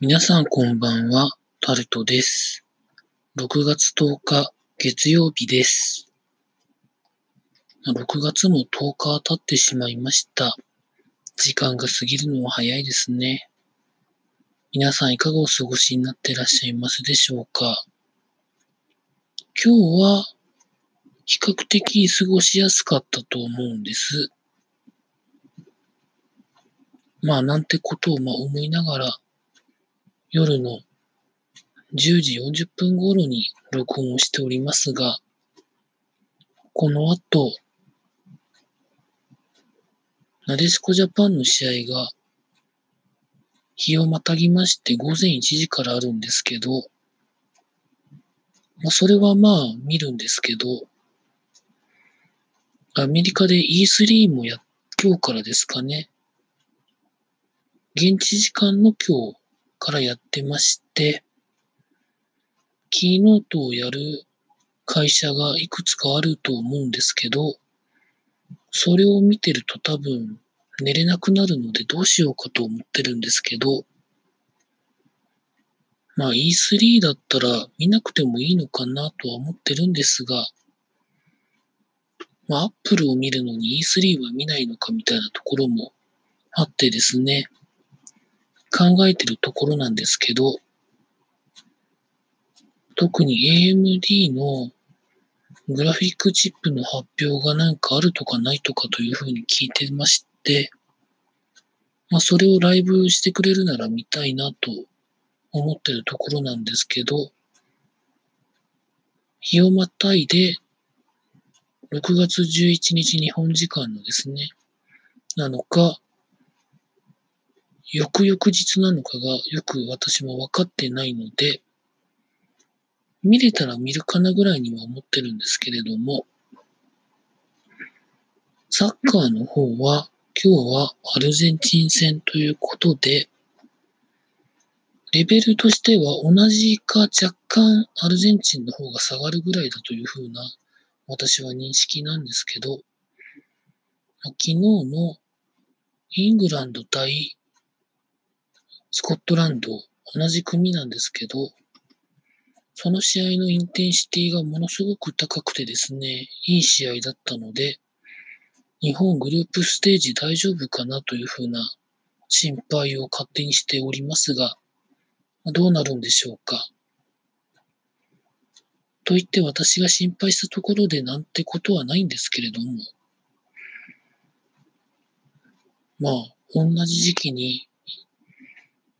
皆さんこんばんは、タルトです。6月10日、月曜日です。6月も10日経ってしまいました。時間が過ぎるのは早いですね。皆さんいかがお過ごしになっていらっしゃいますでしょうか今日は比較的過ごしやすかったと思うんです。まあなんてことをま思いながら夜の10時40分頃に録音をしておりますが、この後、なでしこジャパンの試合が日をまたぎまして午前1時からあるんですけど、まあ、それはまあ見るんですけど、アメリカで E3 もや、今日からですかね。現地時間の今日からやってまして、キーノートをやる会社がいくつかあると思うんですけど、それを見てると多分寝れなくなるのでどうしようかと思ってるんですけど、まあ E3 だったら見なくてもいいのかなとは思ってるんですが、まあ Apple を見るのに E3 は見ないのかみたいなところもあってですね、考えてるところなんですけど、特に AMD のグラフィックチップの発表がなんかあるとかないとかというふうに聞いてまして、まあそれをライブしてくれるなら見たいなと思ってるところなんですけど、日をまたいで6月11日日本時間のですね、なのか、翌々日なのかがよく私も分かってないので、見れたら見るかなぐらいには思ってるんですけれども、サッカーの方は今日はアルゼンチン戦ということで、レベルとしては同じか若干アルゼンチンの方が下がるぐらいだというふうな私は認識なんですけど、昨日のイングランド対スコットランド同じ組なんですけど、その試合のインテンシティがものすごく高くてですね、いい試合だったので、日本グループステージ大丈夫かなというふうな心配を勝手にしておりますが、どうなるんでしょうか。と言って私が心配したところでなんてことはないんですけれども、まあ、同じ時期に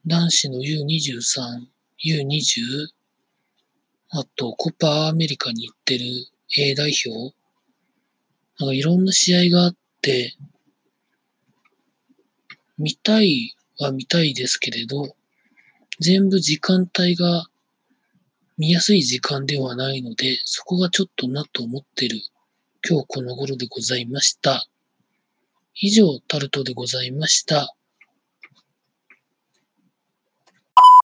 男子の U23、U20、あとコパアメリカに行ってる A 代表、なんかいろんな試合があって、見たいは見たいですけれど、全部時間帯が見やすい時間ではないので、そこがちょっとなと思ってる今日この頃でございました。以上、タルトでございました。